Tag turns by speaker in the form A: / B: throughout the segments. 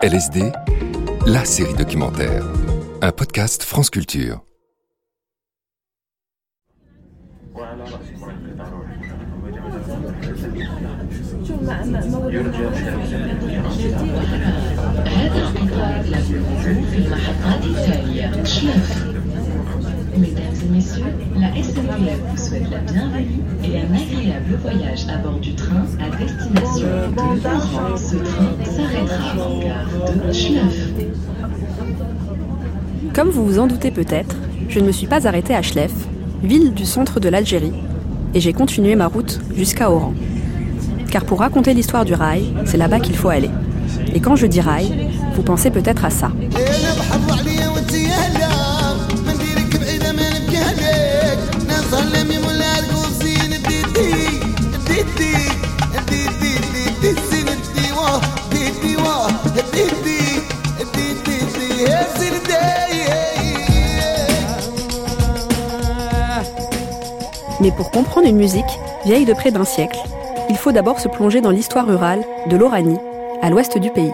A: LSD, la série documentaire. Un podcast France Culture.
B: Mesdames et messieurs, la SNCF vous souhaite la bienvenue et un agréable voyage à bord du train à destination de Oran. Ce train s'arrêtera en gare de Schleuf.
C: Comme vous vous en doutez peut-être, je ne me suis pas arrêtée à Chlef, ville du centre de l'Algérie, et j'ai continué ma route jusqu'à Oran. Car pour raconter l'histoire du rail, c'est là-bas qu'il faut aller. Et quand je dis rail, vous pensez peut-être à ça. Mais pour comprendre une musique vieille de près d'un siècle, il faut d'abord se plonger dans l'histoire rurale de l'Oranie, à l'ouest du pays.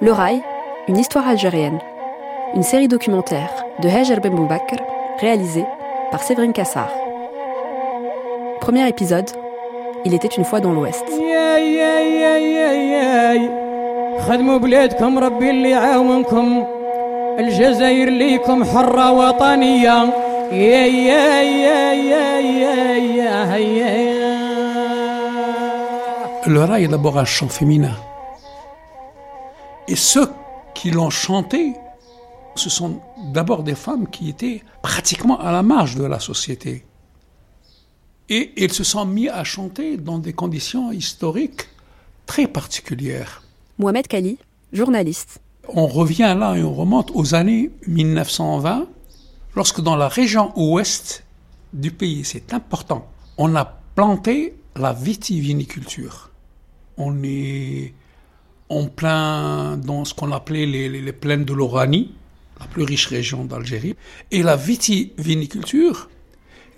C: Le Rail, une histoire algérienne. Une série documentaire de Hajar Ben Boubakr, réalisée par Séverine Cassard. Premier épisode, Il était une fois dans l'Ouest.
D: يا يا يا يا يا خدموا بلادكم ربي اللي يعاونكم الجزائر ليكم حرة وطنية يا يا يا يا يا يا يا
E: Le rail est d'abord un chant féminin. Et ceux qui l'ont chanté, ce sont d'abord des femmes qui étaient pratiquement à la marge de la société. Et ils se sont mis à chanter dans des conditions historiques très particulières.
C: Mohamed Kali, journaliste.
E: On revient là et on remonte aux années 1920, lorsque dans la région ouest du pays, c'est important, on a planté la vitiviniculture. On est en plein dans ce qu'on appelait les, plaines de l'Oranie, la plus riche région d'Algérie. Et la vitiviniculture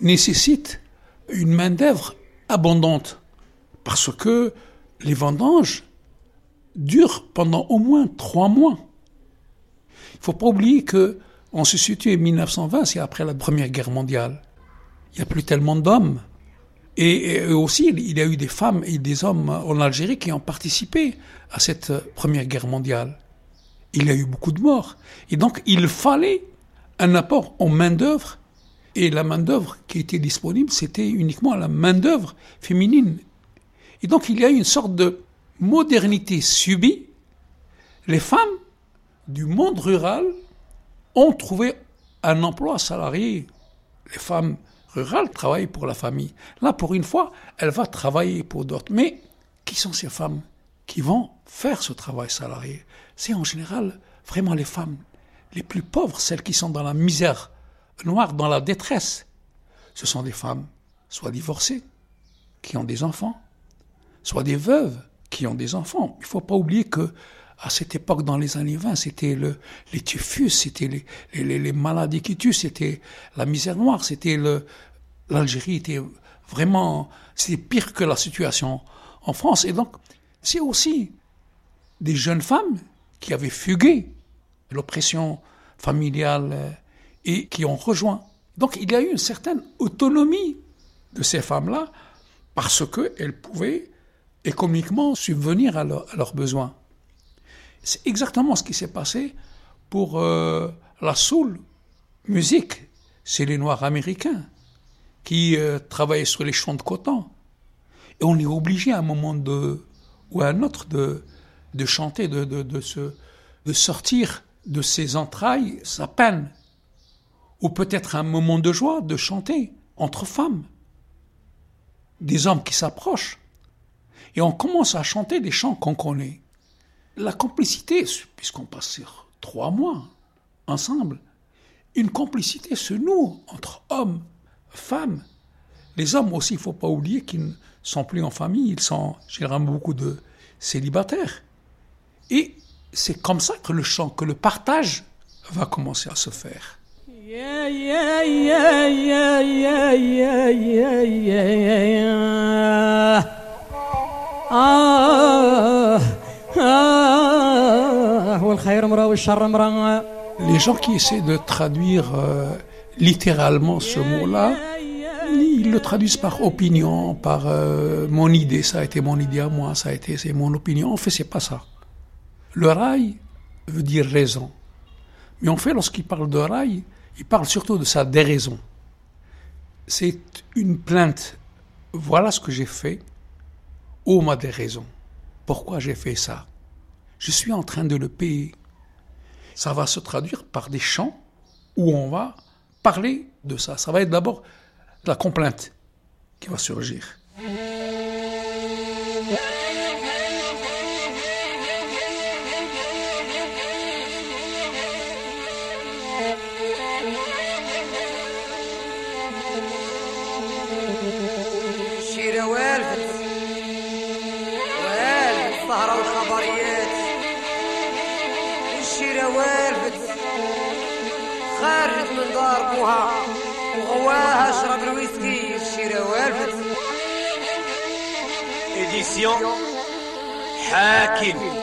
E: nécessite une main-d'œuvre abondante parce que les vendanges durent pendant au moins trois mois. Il faut pas oublier que on se situe en 1920, c'est après la Première Guerre mondiale. Il n'y a plus tellement d'hommes. Et, aussi, il y a eu des femmes et des hommes en Algérie qui ont participé à cette Première Guerre mondiale. Il y a eu beaucoup de morts. Et donc, il fallait un apport en main-d'œuvre. Et la main-d'œuvre qui était disponible, c'était uniquement la main-d'œuvre féminine. Et donc, il y a eu une sorte de modernité subie. Les femmes du monde rural ont trouvé un emploi salarié. Les femmes rurales travaillent pour la famille. Là, pour une fois, elle va travailler pour d'autres. Mais qui sont ces femmes qui vont faire ce travail salarié? C'est en général vraiment les femmes les plus pauvres, celles qui sont dans la misère noire, dans la détresse. Ce sont des femmes soit divorcées, qui ont des enfants, soit des veuves qui ont des enfants. Il ne faut pas oublier que à cette époque, dans les années 20, c'était le, les typhus, c'était les, maladies qui tuent, c'était la misère noire, c'était le, l'Algérie était vraiment, c'était pire que la situation en France. Et donc, c'est aussi des jeunes femmes qui avaient fugué l'oppression familiale euh, et qui ont rejoint. Donc, il y a eu une certaine autonomie de ces femmes-là parce qu'elles pouvaient économiquement subvenir à leurs besoins. C'est exactement ce qui s'est passé pour euh, la soul musique. C'est les Noirs américains qui euh, travaillaient sur les champs de coton. Et on est obligé à un moment de, ou à un autre de, de chanter, de, de, de, sortir de ses entrailles sa peine. Ou peut-être un moment de joie de chanter entre femmes. Des hommes qui s'approchent. Et on commence à chanter des chants qu'on connaît la complicité, puisqu'on passe trois mois ensemble, une complicité se noue entre hommes, femmes. Les hommes aussi, il ne faut pas oublier qu'ils ne sont plus en famille, ils sont généralement beaucoup de célibataires. Et c'est comme ça que le chant, que le partage va commencer à se faire.
D: Ah.
E: Les gens qui essaient de traduire euh, littéralement ce mot-là, ils le traduisent par opinion, par euh, mon idée, ça a été mon idée à moi, ça a été c'est mon opinion. En fait, c'est pas ça. Le rail veut dire raison. Mais en fait, lorsqu'il parle de rail, il parle surtout de sa déraison. C'est une plainte. Voilà ce que j'ai fait. Oh, ma déraison. Pourquoi j'ai fait ça? Je suis en train de le payer. Ça va se traduire par des chants où on va parler de ça. Ça va être d'abord la complainte qui va surgir.
F: إديسيون حاكم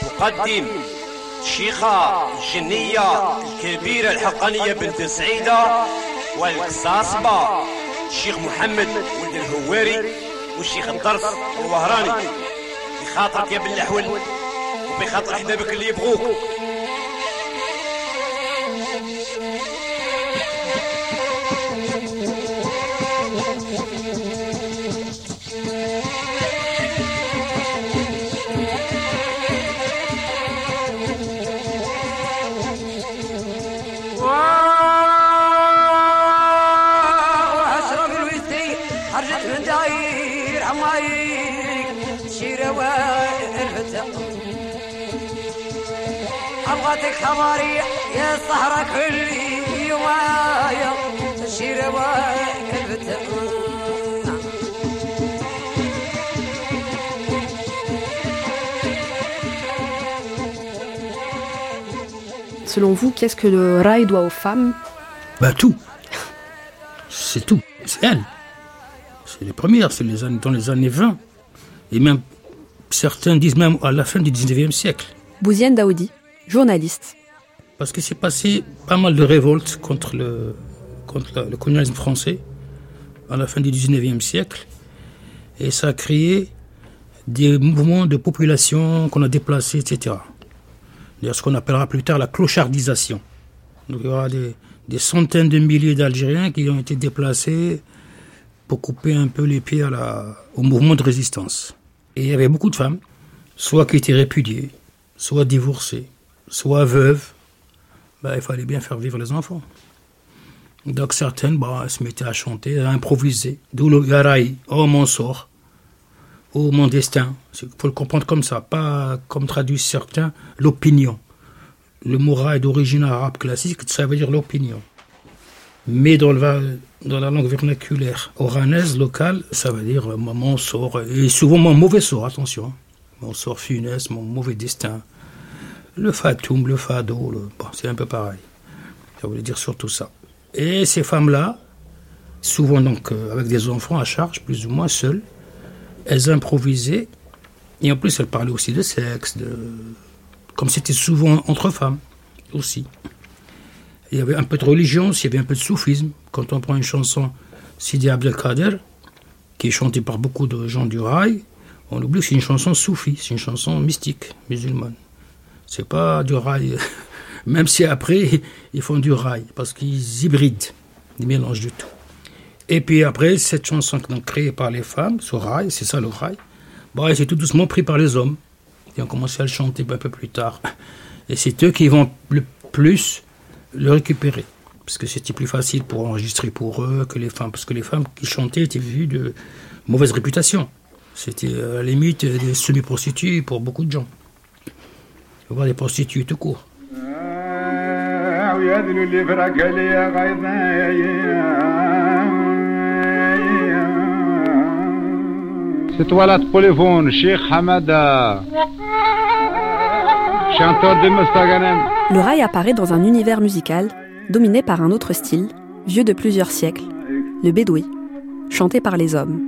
F: تقدم الشيخة الجنية الكبيرة الحقانية بنت سعيدة والقصاصبة الشيخ محمد ولد الهواري والشيخ الدرس الوهراني. بخاطرك يا باللحول وبخاطر احبابك اللي يبغوك.
G: عمايك الشيرة والفتة أبغاتك خبري يا الصحراء كل يوم الشيرة والفتة
C: Selon vous, qu'est-ce que le rail doit aux femmes
H: Bah tout. C'est tout. C'est elle. C'est les premières, c'est les années, dans les années 20. Et même, certains disent même à la fin du 19e siècle.
C: Bouziane Daoudi, journaliste.
H: Parce que c'est passé pas mal de révoltes contre le, contre la- le colonialisme français à la fin du 19e siècle. Et ça a créé des mouvements de population qu'on a déplacés, etc. D'ailleurs, ce qu'on appellera plus tard la clochardisation. Donc il y aura des, des centaines de milliers d'Algériens qui ont été déplacés pour couper un peu les pieds au mouvement de résistance. Et il y avait beaucoup de femmes, soit qui étaient répudiées, soit divorcées, soit veuves. Ben, il fallait bien faire vivre les enfants. Donc certaines bah, se mettaient à chanter, à improviser. D'où le yaraï, oh mon sort, oh mon destin. Il faut le comprendre comme ça, pas comme traduisent certains, l'opinion. Le mot raï d'origine arabe classique, ça veut dire l'opinion. Mais dans, la langue vernaculaire oranaise locale, ça veut dire euh, mon sort, et souvent mon mauvais sort, attention. Mon sort funeste, mon mauvais destin. Le fatoum, le fado, bon, c'est un peu pareil. Ça voulait dire surtout ça. Et ces femmes-là, souvent donc euh, avec des enfants à charge, plus ou moins seules, elles improvisaient. Et en plus, elles parlaient aussi de sexe, de... comme c'était souvent entre femmes aussi. Il y avait un peu de religion, il y avait un peu de soufisme. Quand on prend une chanson Sidi Abdelkader, qui est chantée par beaucoup de gens du rail, on oublie que c'est une chanson soufie, c'est une chanson mystique, musulmane. C'est pas du rail, même si après ils font du rail, parce qu'ils hybrident, ils mélangent du tout. Et puis après, cette chanson créée par les femmes, ce rail, c'est ça le rail, bon, c'est tout doucement pris par les hommes, qui ont commencé à le chanter un peu plus tard. Et c'est eux qui vont le plus le récupérer. Parce que c'était plus facile pour enregistrer pour eux que les femmes. Parce que les femmes qui chantaient étaient vues de mauvaise réputation. C'était euh, à la limite euh, des semi-prostituées pour beaucoup de gens. Voir des prostituées tout court.
I: C'est toi là, Polyvon, Cheikh Hamada. Chanteur de Mustaganem.
C: Le rail apparaît dans un univers musical dominé par un autre style, vieux de plusieurs siècles, le bédoui, chanté par les hommes.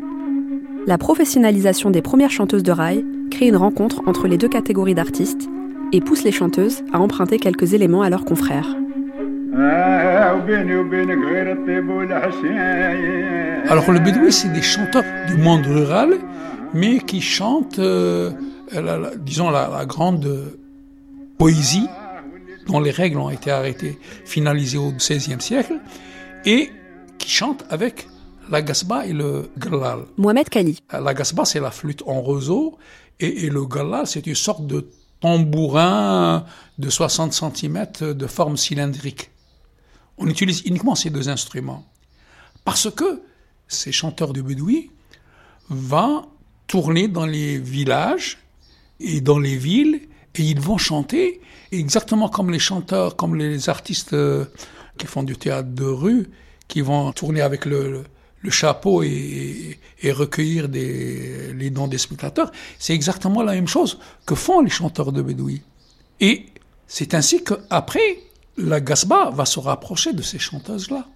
C: La professionnalisation des premières chanteuses de rail crée une rencontre entre les deux catégories d'artistes et pousse les chanteuses à emprunter quelques éléments à leurs confrères.
E: Alors le bédoui, c'est des chanteurs du monde rural, mais qui chantent, euh, la- la- disons, la, la grande poésie dont les règles ont été arrêtées, finalisées au XVIe siècle, et qui chantent avec la gasba et le galal.
C: Mohamed Kali,
E: La gasba, c'est la flûte en roseau, et, et le galal, c'est une sorte de tambourin de 60 cm de forme cylindrique. On utilise uniquement ces deux instruments. Parce que ces chanteurs de bédoui vont tourner dans les villages et dans les villes et ils vont chanter exactement comme les chanteurs, comme les artistes euh, qui font du théâtre de rue, qui vont tourner avec le, chapeau et, recueillir les dons des spectateurs. C'est exactement la même chose que font les chanteurs de bédoui. Et c'est ainsi qu'après, la Gasba va se rapprocher de ces chanteuses-là.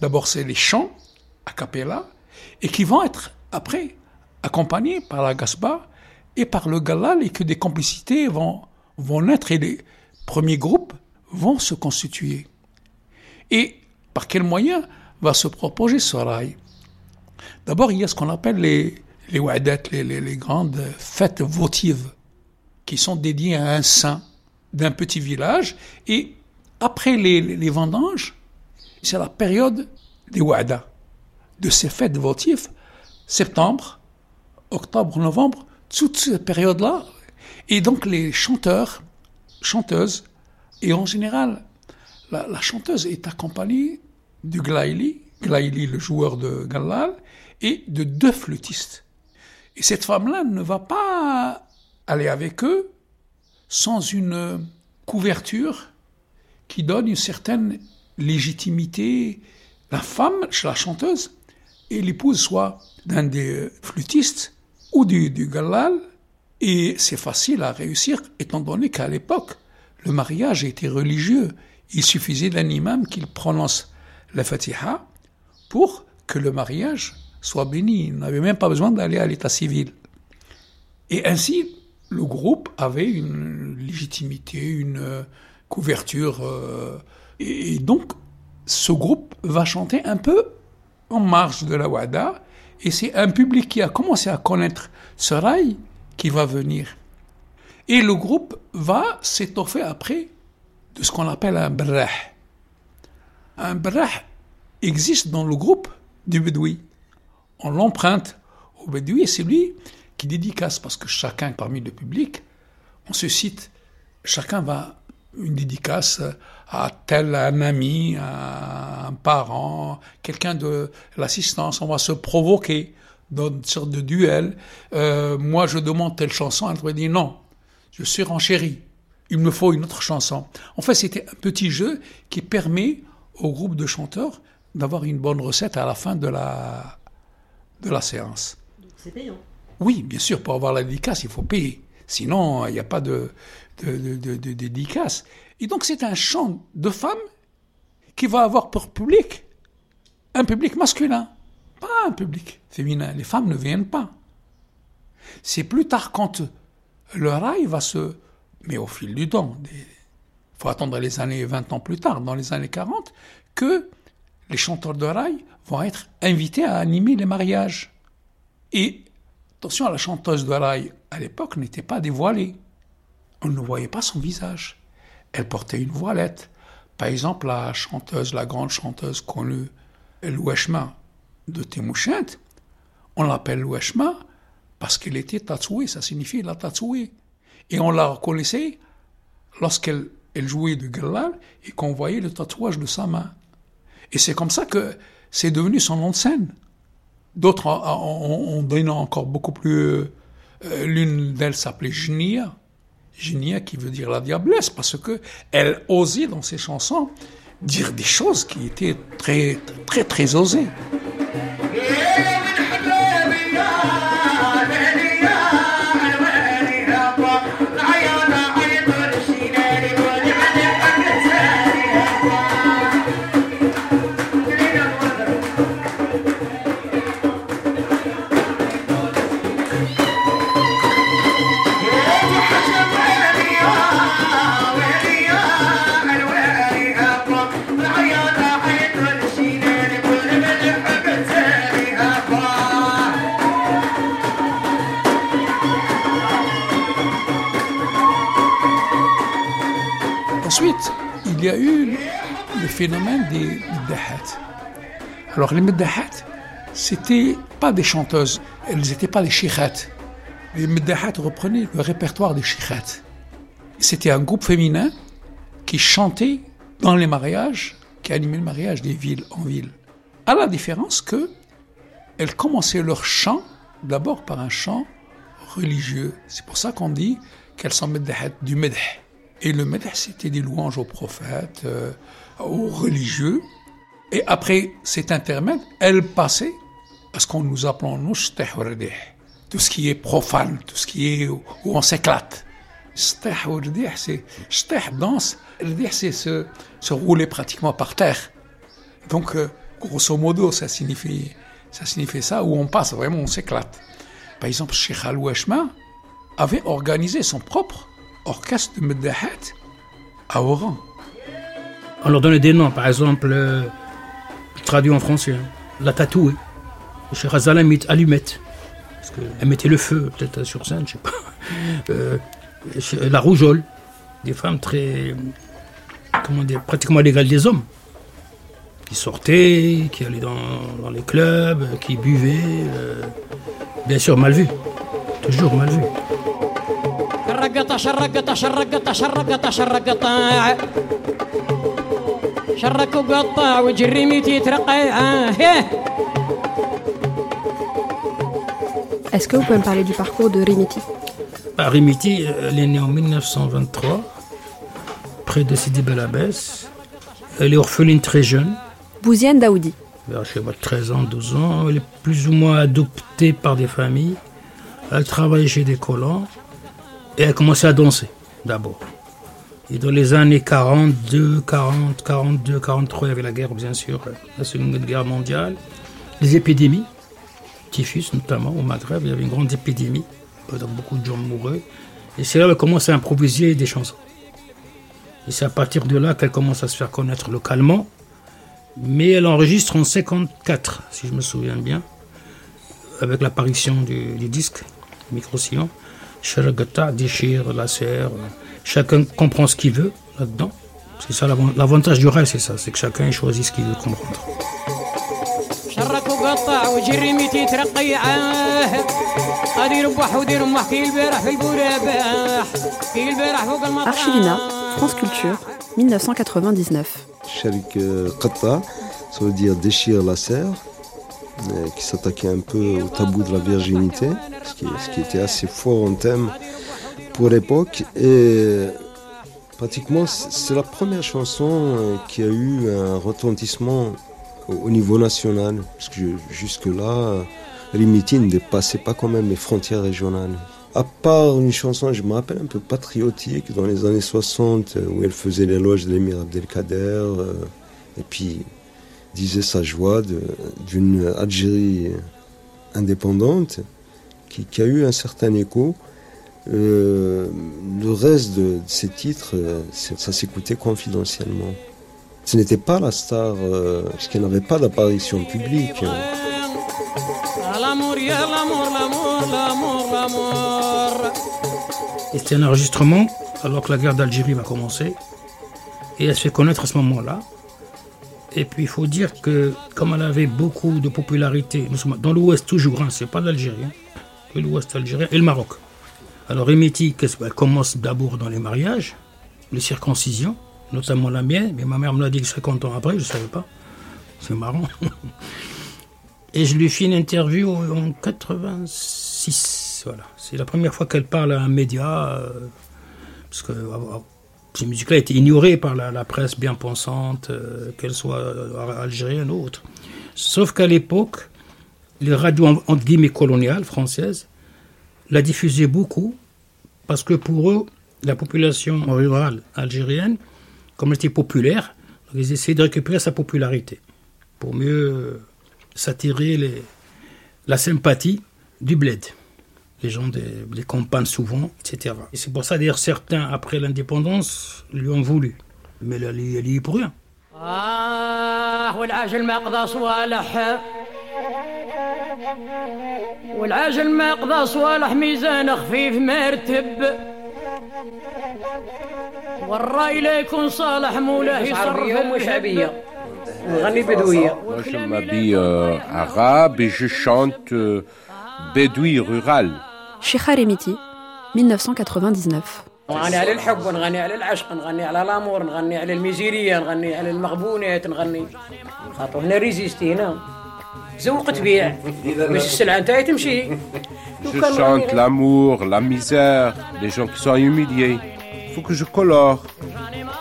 E: D'abord, c'est les chants a cappella et qui vont être après accompagnés par la Gasba et par le Galal et que des complicités vont, vont naître et les premiers groupes vont se constituer. Et par quels moyens va se proposer ce rail? D'abord, il y a ce qu'on appelle les, les les, les, les grandes fêtes votives qui sont dédiées à un saint d'un petit village. Et après les, les vendanges, c'est la période des wada, de ces fêtes votives, septembre, octobre, novembre, toute cette période-là. Et donc les chanteurs, chanteuses, et en général, la, chanteuse est accompagnée du glaili, glaili le joueur de galal, et de deux flûtistes. Et cette femme-là ne va pas aller avec eux sans une couverture qui donne une certaine légitimité. La femme, la chanteuse, et l'épouse soit d'un des flûtistes ou du, galal, et c'est facile à réussir étant donné qu'à l'époque, le mariage était religieux. Il suffisait d'un imam qu'il prononce la fatiha pour que le mariage soit béni. Il n'avait même pas besoin d'aller à l'état civil. Et ainsi, le groupe avait une légitimité, une couverture. euh, et donc, ce groupe va chanter un peu en marge de la Wada. Et c'est un public qui a commencé à connaître ce rail qui va venir. Et le groupe va s'étoffer après de ce qu'on appelle un brah. Un brah existe dans le groupe du Bédoui. On l'emprunte au Bédoui et c'est lui qui dédicace parce que chacun parmi le public, on se cite, chacun va une dédicace à tel un ami, à un parent, quelqu'un de l'assistance. On va se provoquer dans une sorte de duel. Euh, moi, je demande telle chanson, elle va dire non, je suis renchéri. Il me faut une autre chanson. En fait, c'était un petit jeu qui permet au groupe de chanteurs d'avoir une bonne recette à la fin de la, de la séance.
C: C'est payant.
E: Oui, bien sûr, pour avoir la dédicace, il faut payer. Sinon, il n'y a pas de, de, de, de, de dédicace. Et donc, c'est un chant de femmes qui va avoir pour public un public masculin, pas un public féminin. Les femmes ne viennent pas. C'est plus tard quand le rail va se... Mais au fil du temps, il faut attendre les années 20 ans plus tard, dans les années 40, que les chanteurs de rail vont être invités à animer les mariages. Et attention, la chanteuse de rail à l'époque n'était pas dévoilée. On ne voyait pas son visage. Elle portait une voilette. Par exemple, la chanteuse, la grande chanteuse connue, Loueshma de Temouchent, on l'appelle Loueshma parce qu'elle était tatouée, ça signifie la tatouée. Et on la reconnaissait lorsqu'elle elle jouait de galal et qu'on voyait le tatouage de sa main. Et c'est comme ça que c'est devenu son nom de scène. D'autres ont donné encore beaucoup plus. Euh, L'une d'elles s'appelait Genia. Genia qui veut dire la diablesse, parce que elle osait dans ses chansons dire des choses qui étaient très, très, très osées. Phénomène des meddahat. Alors les meddahat, c'était pas des chanteuses, elles n'étaient pas des shikhat. Les meddahat reprenaient le répertoire des shikhat. C'était un groupe féminin qui chantait dans les mariages, qui animait le mariage des villes en ville. À la différence que elles commençaient leur chant d'abord par un chant religieux. C'est pour ça qu'on dit qu'elles sont meddahat du medh. Et le medh, c'était des louanges aux prophètes, euh, aux religieux. Et après cet intermède, elles passaient à ce qu'on nous appelons nous tout ce qui est profane, tout ce qui est où on s'éclate. C'est danse, c'est se, se rouler pratiquement par terre. Donc, euh, grosso modo, ça signifie, ça signifie ça, où on passe vraiment, on s'éclate. Par exemple, Sheikh Al-Washma avait organisé son propre orchestre de Meddahat à Oran.
H: On leur donnait des noms, par exemple, euh, traduit en français, hein. la tatouée. Cheikh Azalam mit allumette, parce qu'elle mettait le feu, peut-être sur scène, je sais pas. Euh, la rougeole, des femmes très, comment dire, pratiquement légales des hommes, qui sortaient, qui allaient dans, les clubs, qui buvaient, euh, bien sûr mal vu, toujours mal vu.
D: شرك وقطع وجري ميتي يترقع هيه
C: Est-ce que vous pouvez me parler du parcours de Rimiti
H: Bah, Rimiti, elle est née en 1923, près de Sidi Bel Abbès. Elle est orpheline très jeune,
C: Bouziane Daoudi.
H: vers je sais pas, 13 ans, 12 ans. Elle est plus ou moins adoptée par des familles. Elle travaillait chez des colons et elle commençait à danser d'abord. Et dans les années 42, 40, 42, 43, il y avait la guerre, bien sûr, la Seconde Guerre mondiale, les épidémies, typhus notamment au Maghreb, il y avait une grande épidémie, donc beaucoup de gens mouraient. Et c'est là qu'elle commence à improviser des chansons. Et c'est à partir de là qu'elle commence à se faire connaître localement. Mais elle enregistre en 54, si je me souviens bien, avec l'apparition du, du disque, Micro-Sillon. Sharagata déchire la serre. Chacun comprend ce qu'il veut là-dedans. C'est ça l'avant- l'avantage du rail, c'est ça, c'est que chacun choisit ce qu'il veut comprendre.
D: شرك وقطع وجري ميتي يترقع غادي يربح ودير امح كي البارح في البوراباح كي البارح فوق المطار
C: Archivina, France Culture, 1999.
J: Sharik euh, Qatta, ça veut dire déchire la serre, euh, qui s'attaquait un peu au tabou de la virginité, ce qui, ce qui était assez fort en thème pour l'époque. Et pratiquement, c'est la première chanson euh, qui a eu un retentissement au, au niveau national, jusque-là, euh, Rimiti ne dépassait pas quand même les frontières régionales. À part une chanson, je me rappelle, un peu patriotique, dans les années 60, euh, où elle faisait l'éloge de l'émir Abdelkader, et puis disait sa joie d'une Algérie indépendante, qui a eu un certain écho. Euh, le reste de, de ces titres, euh, ça s'écoutait confidentiellement. Ce n'était pas la star, euh, parce qu'elle n'avait pas d'apparition publique.
D: l'amour
H: Et c'était un enregistrement alors que la guerre d'Algérie va commencer. Et elle se fait connaître à ce moment-là. Et puis il faut dire que comme elle avait beaucoup de popularité, nous sommes dans l'Ouest toujours, hein, c'est pas l'Algérie, hein, l'Ouest algérien et le Maroc. Alors qu'est-ce- elle commence d'abord dans les mariages, les circoncisions, notamment la mienne, mais ma mère me l'a dit 50 ans après, je ne savais pas. C'est marrant. Et je lui fais une interview en 86. Voilà. C'est la première fois qu'elle parle à un média. euh, parce que euh, ces musiques-là étaient ignorées par la, presse bien pensante, euh, qu'elle soit euh, algérienne ou autre. Sauf qu'à l'époque, les radios en- entre guillemets coloniales françaises la diffusaient beaucoup parce que pour eux, la population rurale algérienne, comme elle était populaire, ils essayaient de récupérer sa popularité pour mieux euh, s'attirer la sympathie du bled. Les gens des, campagnes souvent, etc. Et c'est pour ça d'ailleurs certains, après l'indépendance, lui ont voulu. Mais elle y est pour rien.
D: آه والعاجل ما قضى صوالح ما ميزان خفيف مرتب والرأي لا يكون صالح مولاه يصرف
K: بدوية.
L: Moi, je m'habille euh, arabe et je chante euh, bédoui rural.
C: Sheikha Remiti, 1999.
K: نغني على الحب نغني على العشق نغني على الأمور نغني على الميزيرية نغني على المغبونات نغني. خاطر هنا ريزيستي هنا زوق تبيع باش السلعه نتاعي تمشي
L: Je chante l'amour, la misère, les gens qui sont humiliés. Il faut que je colore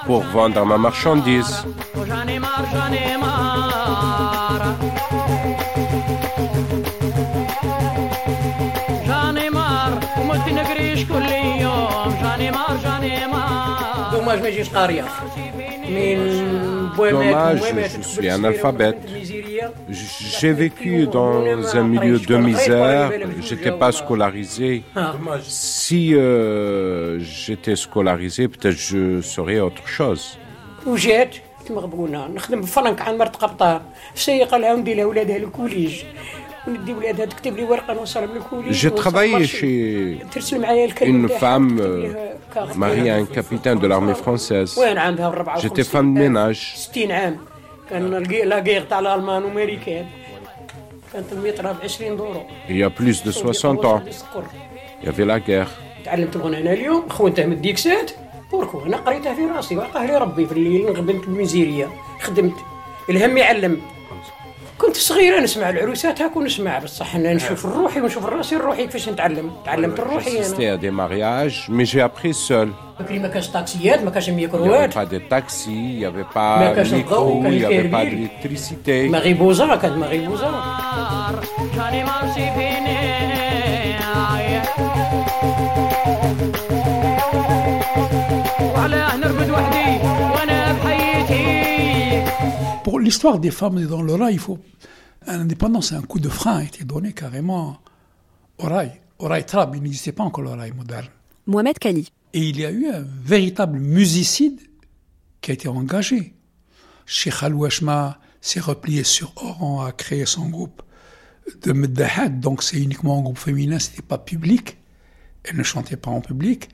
L: pour vendre ma marchandise.
D: وجاني مار جاني مار جاني مار ومت نقريش كل يوم جاني مار جاني مار
K: دوماج ما يجيش قاريه من بويمات
L: Dommage,
K: بويمات
L: je suis analphabète.
K: الميزيريه
L: J'ai vécu dans un milieu de misère, j'étais pas scolarisé. Si euh, j'étais scolarisé, peut-être je serais autre chose.
K: وجات كنت مغبونه نخدم بفرنك عن مرت قبطان سيقه لها وندي لها ولادها الكوليج وندي ولادها تكتب لي ورقه نوصلهم للكوليج
L: J'ai
K: ونوصل
L: travaillé
K: مرشي.
L: chez
K: ترسل معايا الكلمه
L: une
K: نتاعها،
L: femme
K: تكتب
L: euh,
K: لها كارت
L: mariée à un
K: ديالها.
L: capitaine de l'armée française.
K: وين عندها الربعة
L: J'étais femme de ménage.
K: 60 عام كان الجي- لا غير تاع الالمان وامريكان كانت المترة ب 20 دورو
L: Il y a plus de 60 ans,
K: السكر
L: il y avait la guerre.
K: تعلمت الغنى انا اليوم خونته من الديكسات بوركو انا قريتها في راسي وعقاه لي ربي في الليل نخدمت بالميزيريه خدمت الهم يعلم كنت صغيرة نسمع العروسات هاك ونسمع بصح أنا نشوف روحي ونشوف راسي روحي كيفاش نتعلم؟ تعلمت روحي
L: أنا. دي مارياج مي جي ابري سول
K: بكري ما كانش طاكسيات ما كانش ميكروات
L: با
K: دي
L: تاكسي
K: بي
L: با ميكرو يا
K: بي
L: با
K: ديكتريسيتي
L: ماري
K: بوزا كانت
D: ماري بوزا كاني مانشي
E: في l'histoire des femmes dans le rail, il faut. L'indépendance, un coup de frein a été donné carrément au rail. Au rail trab, il n'existait pas encore le rail moderne.
C: Mohamed Kali.
E: Et il y a eu un véritable musicide qui a été engagé. Sheikh Al-Washma s'est replié sur Oran, a créé son groupe de Meddahat, donc c'est uniquement un groupe féminin, c'était pas public. Elle ne chantait pas en public.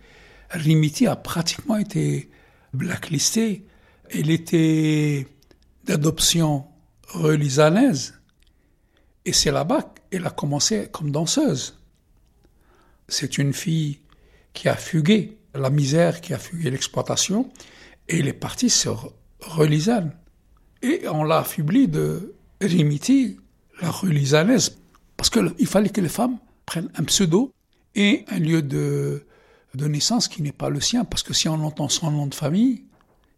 E: Rimiti a pratiquement été blacklisté. Elle était d'adoption relisanaise. Et c'est là-bas qu'elle a commencé comme danseuse. C'est une fille qui a fugué la misère, qui a fugué l'exploitation, et elle est partie sur Relisane. Et on l'a affublée de Rimiti, la relisanaise, parce qu'il fallait que les femmes prennent un pseudo et un lieu de, de naissance qui n'est pas le sien, parce que si on entend son nom de famille,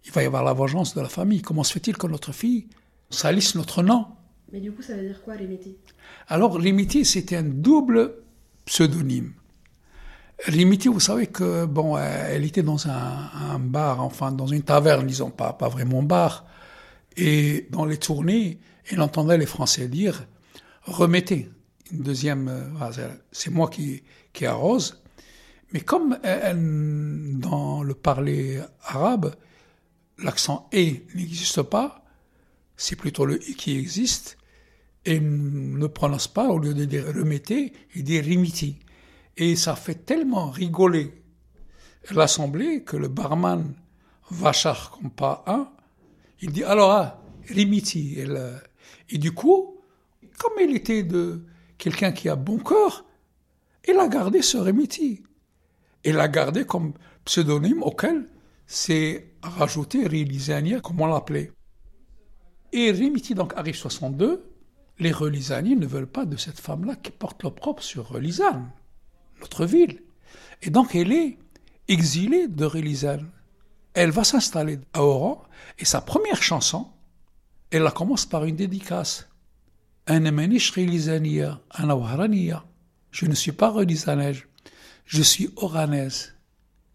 E: il va y avoir la vengeance de la famille. Comment se fait-il que notre fille salisse notre nom?
C: Mais du coup, ça veut dire quoi, Remiti
E: alors, Rimiti, c'était un double pseudonyme. Rimiti, vous savez que, bon, euh, elle était dans un, un bar, enfin, dans une taverne, disons, pas, pas vraiment bar. Et dans les tournées, elle entendait les Français dire remettez. Une deuxième, euh, c'est- moi qui, qui arrose. Mais comme elle- elle- dans le parler arabe, l'accent et n'existe pas, c'est plutôt le i qui existe, et ne prononce pas, au lieu de dire remettez, il dit rimiti. Et ça fait tellement rigoler l'assemblée que le barman, Vachar comme pas un, il dit alors, ah, rimiti. Et du coup, comme il était de quelqu'un qui a bon cœur, il a gardé ce rimiti. Il l'a gardé comme pseudonyme auquel c'est rajouter Rilisania, comme on l'appelait. Et Rimiti donc arrive 62, les Relisaniens ne veulent pas de cette femme-là qui porte l'opprobre sur Relisane, notre ville. Et donc elle est exilée de Relisane. Elle va s'installer à Oran et sa première chanson, elle la commence par une dédicace. Je ne suis pas Relisanaise, je suis oranaise.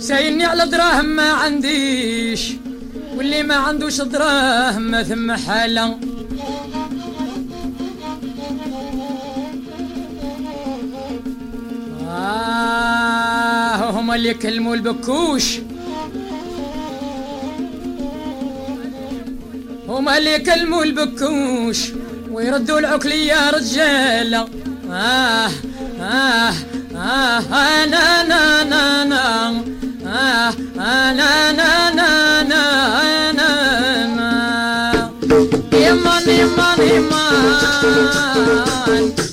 D: سايلني على دراهم ما عنديش واللي ما عندوش دراهم ما ثم حاله آه هم اللي يكلموا البكوش هما اللي يكلموا البكوش ويردوا العكل يا رجالة آه آه آه أنا نا نا نا آه أنا نا نا نا نا نا يمان يمان يمان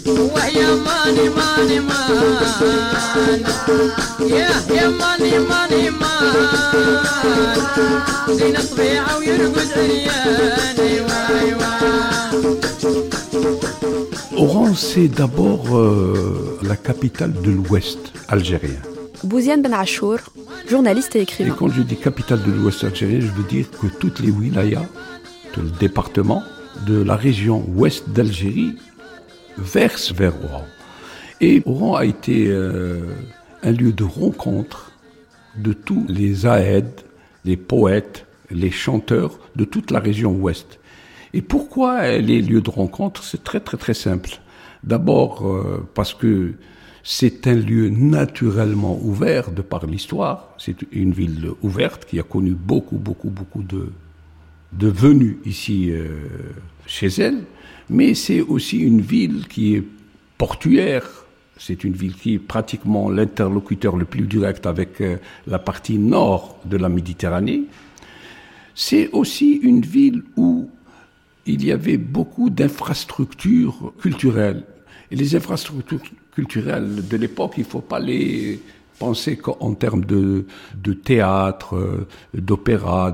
D: وهي مان يمان يمان يا يمان يمان يمان زين الطبيعة ويرقد عريان ايوا ايوا
M: Oran, c'est d'abord euh, la capitale de l'Ouest algérien.
C: Bouziane Ben Achour, journaliste et
M: Et
C: écrivain.
M: quand je dis capitale de l'Ouest algérien, je veux dire que toutes les wilayas, tout le département de la région ouest d'Algérie versent vers Oran. Et Oran a été euh, un lieu de rencontre de tous les aèdes, les poètes, les chanteurs de toute la région ouest. Et pourquoi elle est lieu de rencontre? C'est très très très simple. D'abord euh, parce que c'est un lieu naturellement ouvert de par l'histoire. C'est une ville ouverte qui a connu beaucoup beaucoup beaucoup de de venues ici euh, chez elle. Mais c'est aussi une ville qui est portuaire. C'est une ville qui est pratiquement l'interlocuteur le plus direct avec euh, la partie nord de la Méditerranée. C'est aussi une ville où il y avait beaucoup d'infrastructures culturelles. Et les infrastructures culturelles de l'époque, il ne faut pas les penser qu'en termes de, théâtre, euh, d'opéra.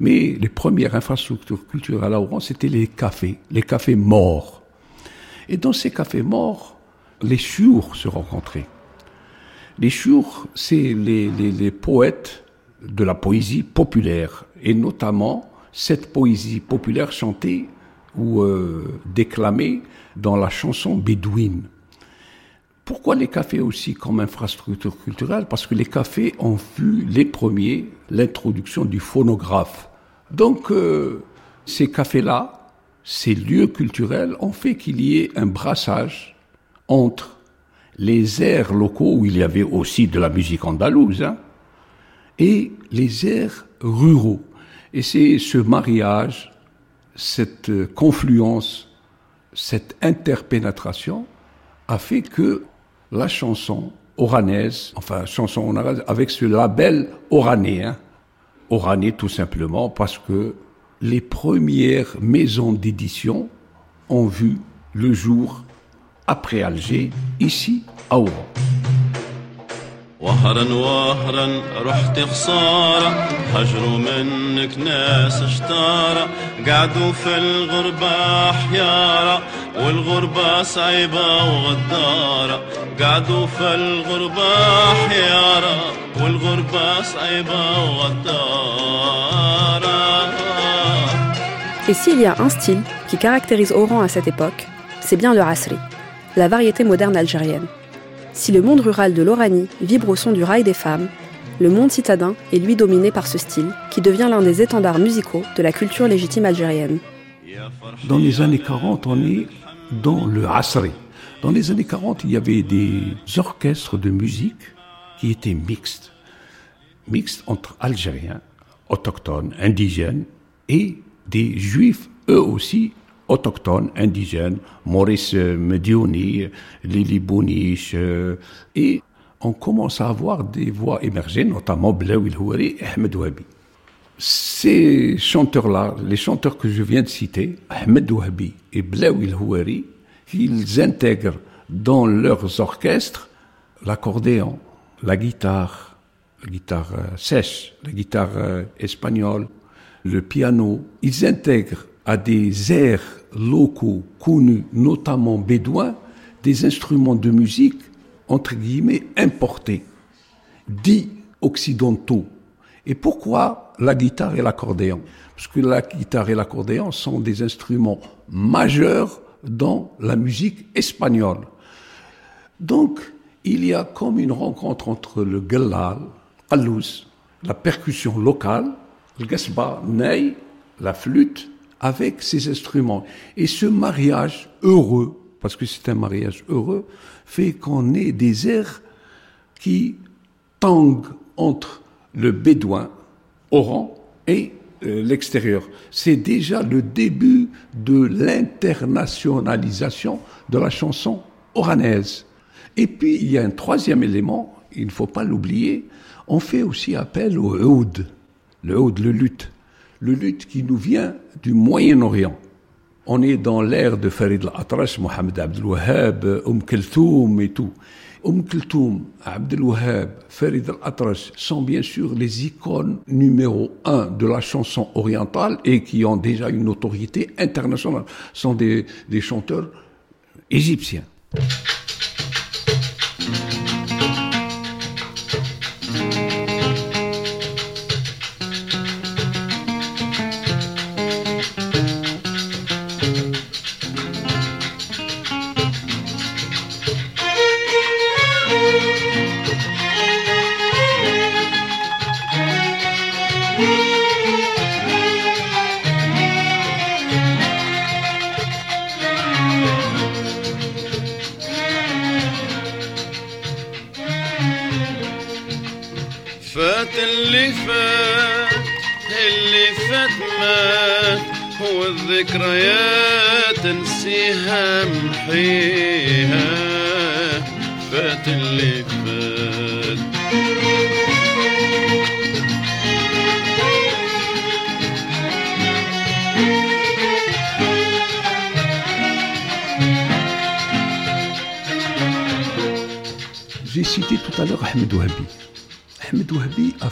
M: Mais les premières infrastructures culturelles à Oran, c'était les cafés, les cafés morts. Et dans ces cafés morts, les chiours se rencontraient. Les chiours, c'est les poètes de la poésie populaire, et notamment cette poésie populaire chantée ou euh, déclamée dans la chanson bédouine. Pourquoi les cafés aussi comme infrastructure culturelle? Parce que les cafés ont vu les premiers l'introduction du phonographe. Donc euh, ces cafés-là, ces lieux culturels ont fait qu'il y ait un brassage entre les airs locaux où il y avait aussi de la musique andalouse hein, et les airs ruraux. Et c'est ce mariage, cette euh, confluence, cette interpénétration a fait que la chanson oranaise, enfin chanson oranaise avec ce label oranais, hein, oranais tout simplement parce que les premières maisons d'édition ont vu le jour après Alger, ici à Oran.
N: وهرا وهرا رحت خسارة هجروا منك ناس اشتارة قعدوا في الغربة حيارة والغربة صعيبة وغدارة قعدوا في الغربة حيارة والغربة صعيبة وغدارة
C: Et s'il y a un style qui caractérise Oran à cette époque, c'est bien le Asri, la variété moderne algérienne. Si le monde rural de l'Oranie vibre au son du rail des femmes, le monde citadin est lui dominé par ce style qui devient l'un des étendards musicaux de la culture légitime algérienne.
M: Dans les années 40, on est dans le Asri. Dans les années 40, il y avait des orchestres de musique qui étaient mixtes. Mixtes entre Algériens, autochtones, indigènes et des Juifs, eux aussi, autochtones, indigènes, Maurice euh, Mediouni, Lili Bouniche. euh, et on commence à avoir des voix émerger, notamment Blaoui Houari et Ahmed Wabi. Ces chanteurs-là, les chanteurs que je viens de citer, Ahmed Wahabi et Blaoui Houari, ils intègrent dans leurs orchestres l'accordéon, la guitare, la guitare euh, sèche, la guitare euh, espagnole, le piano. Ils intègrent à des airs locaux connus, notamment bédouins, des instruments de musique, entre guillemets, importés, dits occidentaux. Et pourquoi la guitare et l'accordéon? Parce que la guitare et l'accordéon sont des instruments majeurs dans la musique espagnole. Donc, il y a comme une rencontre entre le galal, qallouz, la percussion locale, le gasba, ney, la flûte, avec ces instruments. Et ce mariage heureux, parce que c'est un mariage heureux, fait qu'on ait des airs qui tanguent entre le bédouin, Oran, et euh, l'extérieur. C'est déjà le début de l'internationalisation de la chanson oranaise. Et puis, il y a un troisième élément, il ne faut pas l'oublier, on fait aussi appel au oud, le oud, le luth, le luth qui nous vient du Moyen-Orient. On est dans l'ère de Farid al-Atrash, Mohamed Abdel Wahhab, Umm et tout. Umm Kulthum, Abdel Farid al-Atrash sont bien sûr les icônes numéro un de la chanson orientale et qui ont déjà une autorité internationale. Ce sont des, des chanteurs égyptiens.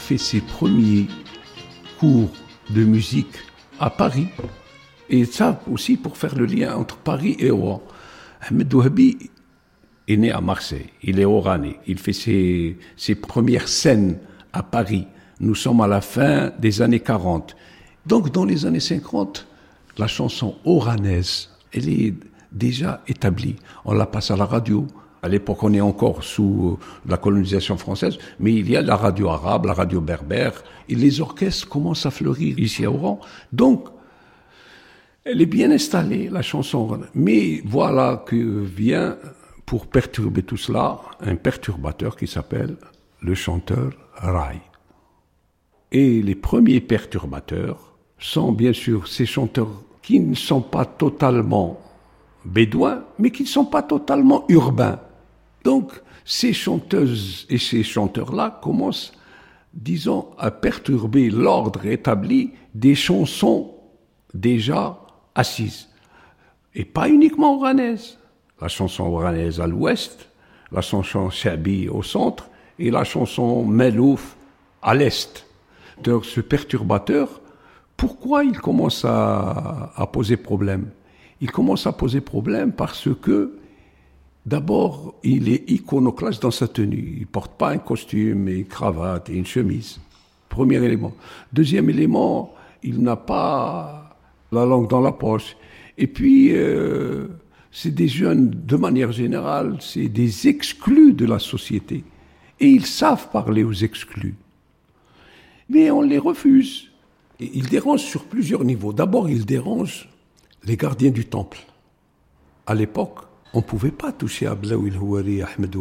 M: Fait ses premiers cours de musique à Paris. Et ça aussi pour faire le lien entre Paris et Oran. Ahmed Ouhabi est né à Marseille, il est oranais, il fait ses, ses premières scènes à Paris. Nous sommes à la fin des années 40. Donc dans les années 50, la chanson oranaise, elle est déjà établie. On la passe à la radio. À l'époque, on est encore sous la colonisation française, mais il y a la radio arabe, la radio berbère, et les orchestres commencent à fleurir ici à Oran. Donc, elle est bien installée, la chanson. Mais voilà que vient, pour perturber tout cela, un perturbateur qui s'appelle le chanteur Rai. Et les premiers perturbateurs sont bien sûr ces chanteurs qui ne sont pas totalement bédouins, mais qui ne sont pas totalement urbains. Donc, ces chanteuses et ces chanteurs-là commencent, disons, à perturber l'ordre établi des chansons déjà assises. Et pas uniquement oranaises. La chanson oranaise à l'ouest, la chanson shabi au centre et la chanson melouf à l'est. Donc, ce perturbateur, pourquoi il commence à poser problème? Il commence à poser problème parce que D'abord, il est iconoclaste dans sa tenue. Il porte pas un costume et une cravate et une chemise. Premier élément. Deuxième élément, il n'a pas la langue dans la poche. Et puis, euh, c'est des jeunes, de manière générale, c'est des exclus de la société. Et ils savent parler aux exclus. Mais on les refuse. Ils dérangent sur plusieurs niveaux. D'abord, ils dérangent les gardiens du temple. À l'époque, on ne pouvait pas toucher à Blaoui el-Houari, à Ahmed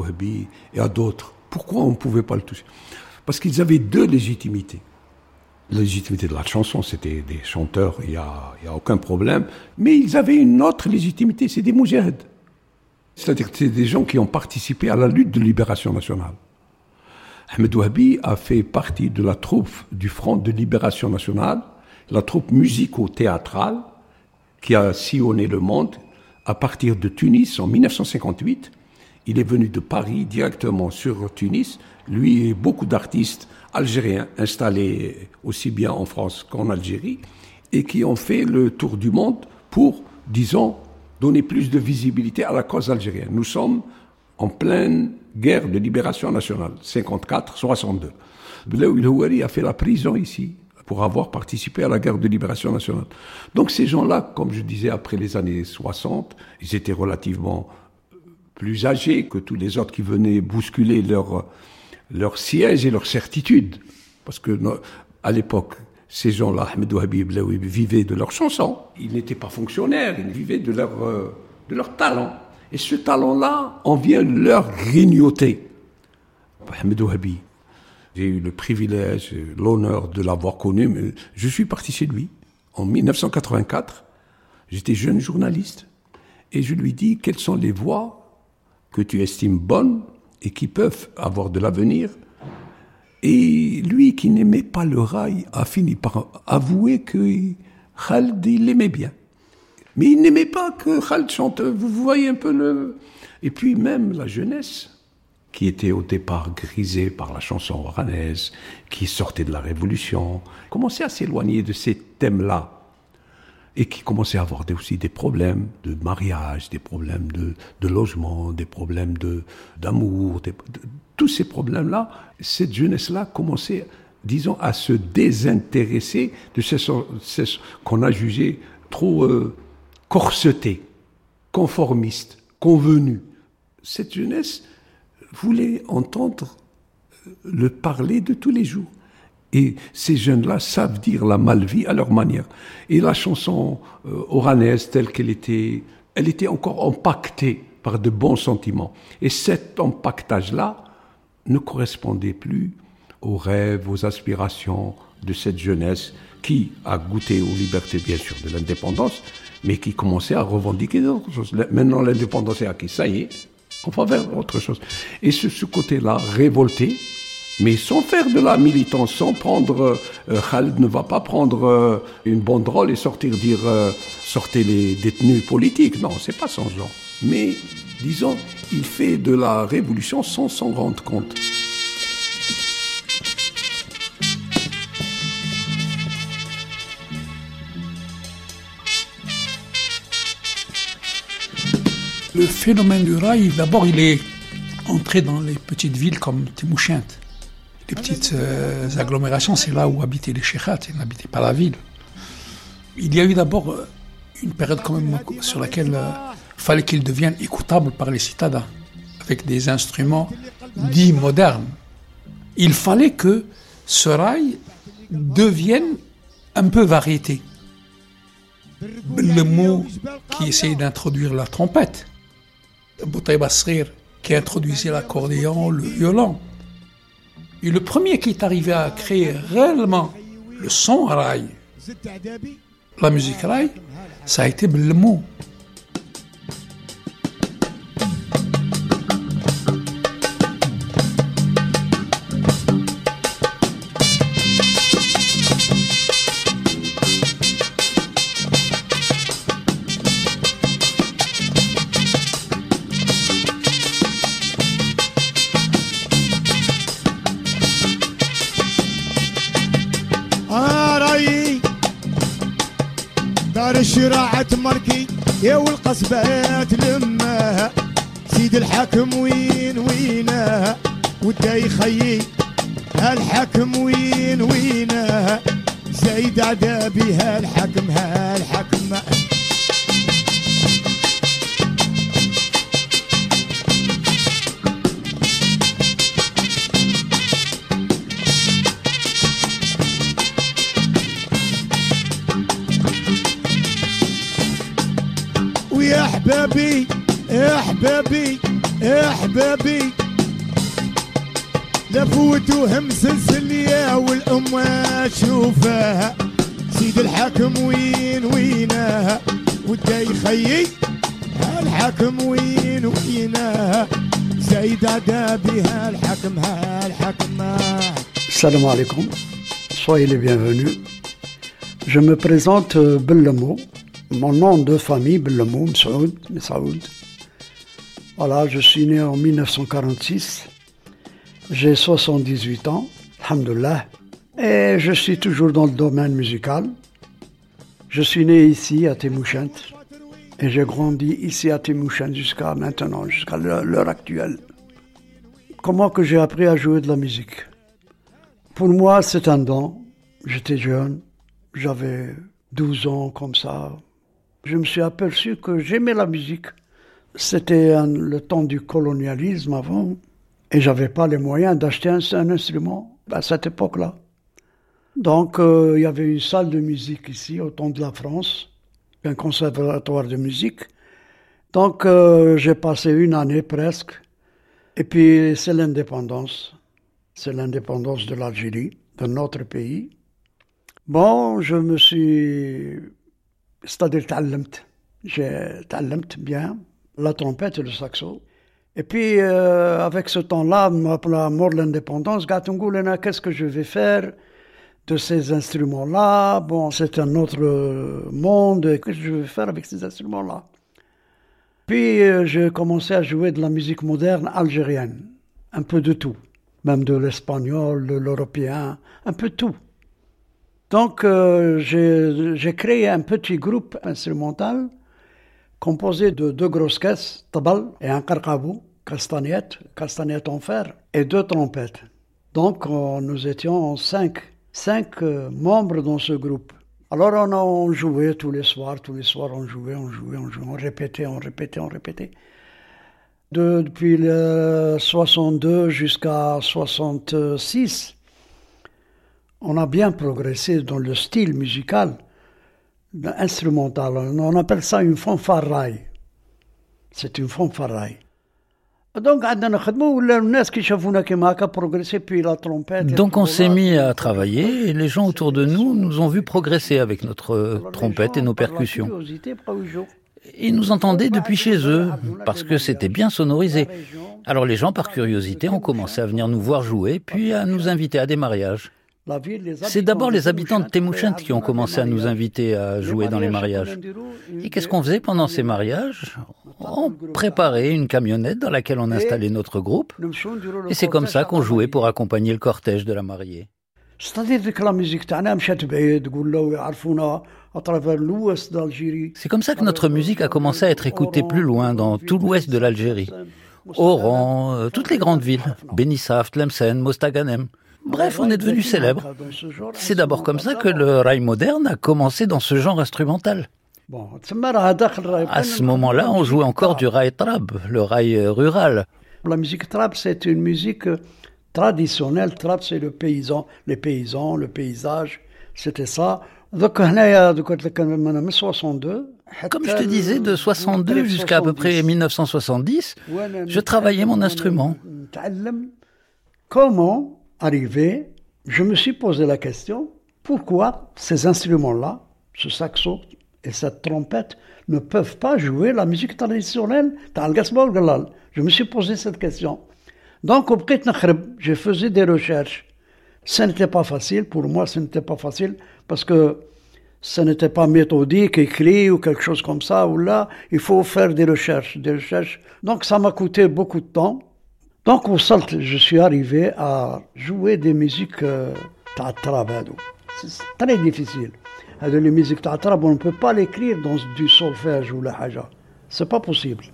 M: et à d'autres. Pourquoi on ne pouvait pas le toucher? Parce qu'ils avaient deux légitimités. La légitimité de la chanson, c'était des chanteurs, il n'y a, y a aucun problème. Mais ils avaient une autre légitimité, c'est des moujahid. C'est-à-dire que c'est des gens qui ont participé à la lutte de libération nationale. Ahmed Ouhabi a fait partie de la troupe du Front de libération nationale, la troupe musico-théâtrale qui a sillonné le monde à partir de Tunis en 1958. Il est venu de Paris directement sur Tunis. Lui et beaucoup d'artistes algériens installés aussi bien en France qu'en Algérie et qui ont fait le tour du monde pour, disons, donner plus de visibilité à la cause algérienne. Nous sommes en pleine guerre de libération nationale, 54-62. Blaoui Houari a fait la prison ici pour avoir participé à la guerre de libération nationale. Donc ces gens-là, comme je disais, après les années 60, ils étaient relativement plus âgés que tous les autres qui venaient bousculer leur, leur siège et leur certitude. Parce que à l'époque, ces gens-là, Ahmed Wahbi Blaoui, vivaient de leurs chansons. Ils n'étaient pas fonctionnaires, ils vivaient de leur, euh, de leur talent. Et ce talent-là, on vient leur grignoter. Ahmed Wahbi, j'ai eu le privilège, l'honneur de l'avoir connu, mais je suis parti chez lui en 1984. J'étais jeune journaliste et je lui dis quelles sont les voies que tu estimes bonnes et qui peuvent avoir de l'avenir? Et lui, qui n'aimait pas le rail, a fini par avouer que Khaled, l'aimait bien. Mais il n'aimait pas que Khaled chante. Vous voyez un peu le... Et puis même la jeunesse, qui était au départ grisée par la chanson oranaise, qui sortait de la Révolution, commençait à s'éloigner de ces thèmes-là et qui commençait à avoir aussi des problèmes de mariage, des problèmes de, logement, des problèmes d'amour, tous ces problèmes-là, cette jeunesse-là commençait, disons, à se désintéresser de ce, ce- qu'on a jugé trop euh, corseté, conformiste, convenu. Cette jeunesse voulait entendre le parler de tous les jours. Et ces jeunes-là savent dire la malvie à leur manière. Et la chanson euh, oranaise telle qu'elle était, elle était encore empaquetée par de bons sentiments. Et cet empaquetage-là ne correspondait plus aux rêves, aux aspirations de cette jeunesse qui a goûté aux libertés, bien sûr, de l'indépendance, mais qui commençait à revendiquer d'autres choses. Maintenant, l'indépendance est acquise, ça y est, on va vers autre chose. Et ce, ce côté-là, révolté, mais sans faire de la militance, sans prendre, euh, Khaled ne va pas prendre euh, une banderole et sortir dire euh, sortez les détenus politiques. Non, c'est pas son genre. Mais disons, il fait de la révolution sans s'en rendre compte.
E: Le phénomène du rail, d'abord, il est entré dans les petites villes comme Timouchent. Les petites euh, agglomérations, c'est là où habitaient les sheikhats, ils n'habitaient pas la ville. Il y a eu d'abord euh, une période quand même sur laquelle il fallait qu'il devienne écoutable par les citadins, avec des instruments dits modernes. Il fallait que ce rail devienne un peu variété. Le mot qui essayait d'introduire la trompette, Boutaïba Srir qui introduisait l'accordéon, le violon. Et le premier qui est arrivé à créer réellement le son rail, la musique rail, ça a été Blemo.
O: How come ودا يخيي هالحاكم وين وينها زايد عذابي هالحاكم هالحاكم
P: Salam alaikum, soyez les bienvenus. Je me présente euh, Bellamo, mon nom de famille Bellamo Msaoud, Msaoud. Voilà, je suis né en 1946, j'ai 78 ans, alhamdoulilah, et je suis toujours dans le domaine musical. Je suis né ici à Temouchent et j'ai grandi ici à Temouchent jusqu'à maintenant, jusqu'à l'heure actuelle. Comment que j'ai appris à jouer de la musique? Pour moi, c'est un don. J'étais jeune, j'avais 12 ans comme ça. Je me suis aperçu que j'aimais la musique. C'était le temps du colonialisme avant. Et j'avais pas les moyens d'acheter un, un, instrument à cette époque-là. Donc, euh, il y avait une salle de musique ici, au temps de la France, un conservatoire de musique. Donc euh, j'ai passé une année presque. Et puis c'est l'indépendance. C'est l'indépendance de l'Algérie, de notre pays. Bon, je me suis... C'est-à-dire, j'ai talent bien, la trompette et le saxo. Et puis, euh, avec ce temps-là, après la mort de l'indépendance, Gatungulena, qu'est-ce que je vais faire? De ces instruments-là. Bon, c'est un autre monde, qu'est-ce que je vais faire avec ces instruments-là? Puis, euh, j'ai commencé à jouer de la musique moderne algérienne, un peu de tout, même de l'espagnol, de l'européen, un peu tout. Donc, euh, j'ai créé un petit groupe instrumental composé de deux grosses caisses, tabal et un carcabou, castagnette, castagnette en fer, et deux trompettes. Donc nous étions cinq, cinq euh, membres dans ce groupe. Alors on, a, on jouait tous les soirs, tous les soirs on jouait, on jouait, on jouait, on répétait, on répétait, on répétait. De, depuis le 62 jusqu'à 66, on a bien progressé dans le style musical instrumentale. On appelle ça une fanfaraille. C'est une fanfaraille. Donc,
Q: Donc on s'est mis à travailler et les gens autour de nous nous ont vu progresser avec notre trompette et nos percussions. Ils nous entendaient depuis chez eux parce que c'était bien sonorisé. Alors les gens, par curiosité, ont commencé à venir nous voir jouer puis à nous inviter à des mariages. C'est d'abord les habitants de Temouchent qui ont commencé à nous inviter à jouer dans les mariages. Et qu'est-ce qu'on faisait pendant ces mariages On préparait une camionnette dans laquelle on installait notre groupe. Et c'est comme ça qu'on jouait pour accompagner le cortège de la mariée. C'est comme ça que notre musique a commencé à être écoutée plus loin, dans tout l'ouest de l'Algérie. Oran, euh, toutes les grandes villes, Benissaf, Tlemcen, Mostaganem. Bref, on est devenu célèbre. C'est d'abord comme ça que le rail moderne a commencé dans ce genre instrumental. À ce moment-là, on jouait encore du rail trab, le rail rural.
P: La musique trab, c'est une musique traditionnelle. Trab, c'est le paysan, les paysans, le paysage. C'était ça. Comme
Q: je te disais, de 62 jusqu'à à peu près 1970, je travaillais mon instrument.
P: Comment arrivé, je me suis posé la question, pourquoi ces instruments-là, ce saxo et cette trompette, ne peuvent pas jouer la musique traditionnelle Je me suis posé cette question. Donc, au je faisais des recherches. Ce n'était pas facile, pour moi, ce n'était pas facile, parce que ce n'était pas méthodique, écrit ou quelque chose comme ça, ou là, il faut faire des recherches, des recherches. Donc, ça m'a coûté beaucoup de temps. Donc au salt, je suis arrivé à jouer des musiques euh, C'est très difficile. Les musiques on ne peut pas l'écrire dans du solfège ou la haja. C'est pas possible.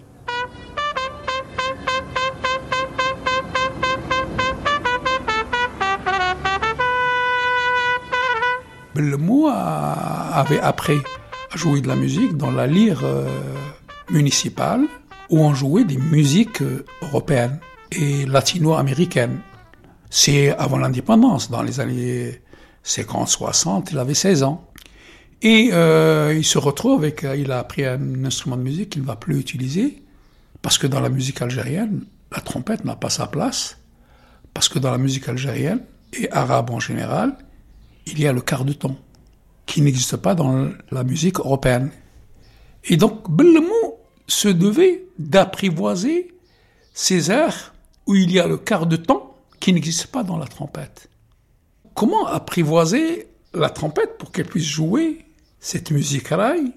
E: Le mot avait appris à jouer de la musique dans la lyre euh, municipale où on jouait des musiques euh, européennes et latino-américaine. C'est avant l'indépendance, dans les années 50-60, il avait 16 ans. Et euh, il se retrouve avec, euh, il a appris un instrument de musique qu'il ne va plus utiliser, parce que dans la musique algérienne, la trompette n'a pas sa place, parce que dans la musique algérienne, et arabe en général, il y a le quart de ton, qui n'existe pas dans la musique européenne. Et donc, Bellemont se devait d'apprivoiser ces airs où il y a le quart de temps qui n'existe pas dans la trompette. Comment apprivoiser la trompette pour qu'elle puisse jouer cette musique rail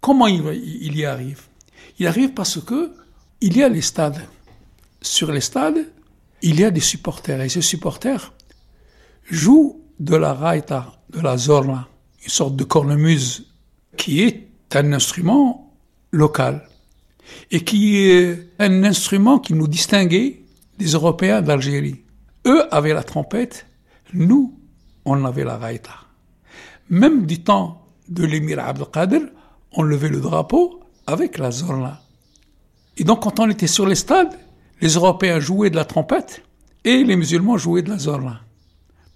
E: Comment il, y arrive? Il arrive parce que il y a les stades. Sur les stades, il y a des supporters et ces supporters jouent de la raïta, de la zorla, une sorte de cornemuse qui est un instrument local et qui est un instrument qui nous distinguait des Européens d'Algérie. Eux avaient la trompette, nous, on avait la raïta. Même du temps de l'émir Abdelkader, on levait le drapeau avec la zorla. Et donc quand on était sur les stades, les Européens jouaient de la trompette et les musulmans jouaient de la zorla.